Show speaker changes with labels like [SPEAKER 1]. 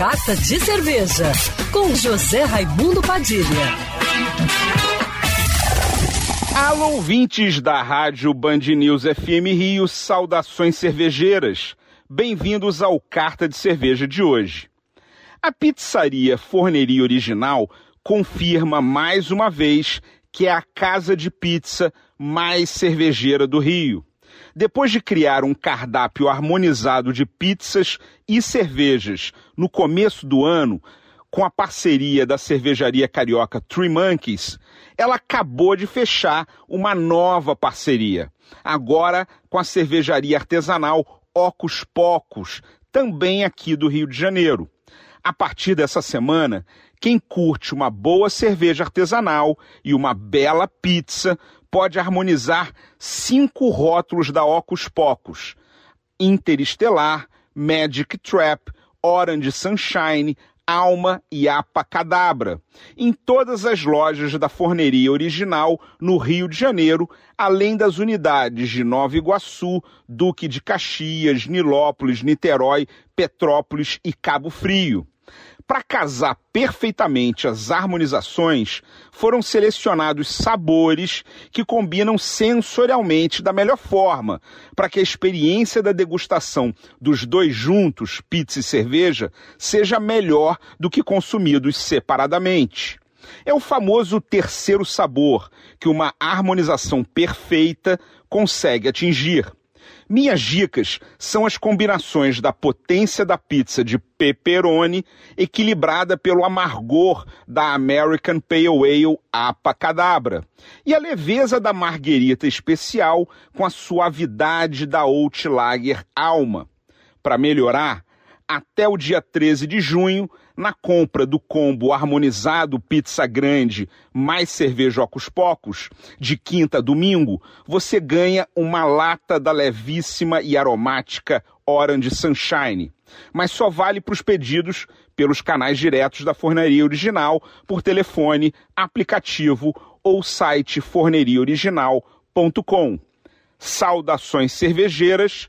[SPEAKER 1] Carta de Cerveja, com José Raimundo Padilha.
[SPEAKER 2] Alô, ouvintes da Rádio Band News FM Rio, saudações cervejeiras. Bem-vindos ao Carta de Cerveja de hoje. A pizzaria Forneria Original confirma mais uma vez que é a casa de pizza mais cervejeira do Rio. Depois de criar um cardápio harmonizado de pizzas e cervejas no começo do ano, com a parceria da cervejaria carioca Three Monkeys, ela acabou de fechar uma nova parceria. Agora com a cervejaria artesanal Ocos Pocos, também aqui do Rio de Janeiro. A partir dessa semana, quem curte uma boa cerveja artesanal e uma bela pizza pode harmonizar cinco rótulos da Ocus Pocos: Interestelar, Magic Trap, Orange Sunshine, Alma e Apa Cadabra, em todas as lojas da forneria original no Rio de Janeiro, além das unidades de Nova Iguaçu, Duque de Caxias, Nilópolis, Niterói, Petrópolis e Cabo Frio. Para casar perfeitamente as harmonizações, foram selecionados sabores que combinam sensorialmente da melhor forma, para que a experiência da degustação dos dois juntos, pizza e cerveja, seja melhor do que consumidos separadamente. É o famoso terceiro sabor que uma harmonização perfeita consegue atingir. Minhas dicas são as combinações da potência da pizza de pepperoni equilibrada pelo amargor da American Pale Ale Apa Cadabra e a leveza da marguerita especial com a suavidade da Old Lager Alma. Para melhorar, até o dia 13 de junho, na compra do combo harmonizado pizza grande mais cerveja ocos pocos, de quinta a domingo, você ganha uma lata da levíssima e aromática Orange Sunshine. Mas só vale para os pedidos pelos canais diretos da forneria original, por telefone, aplicativo ou site forneriaoriginal.com. Saudações cervejeiras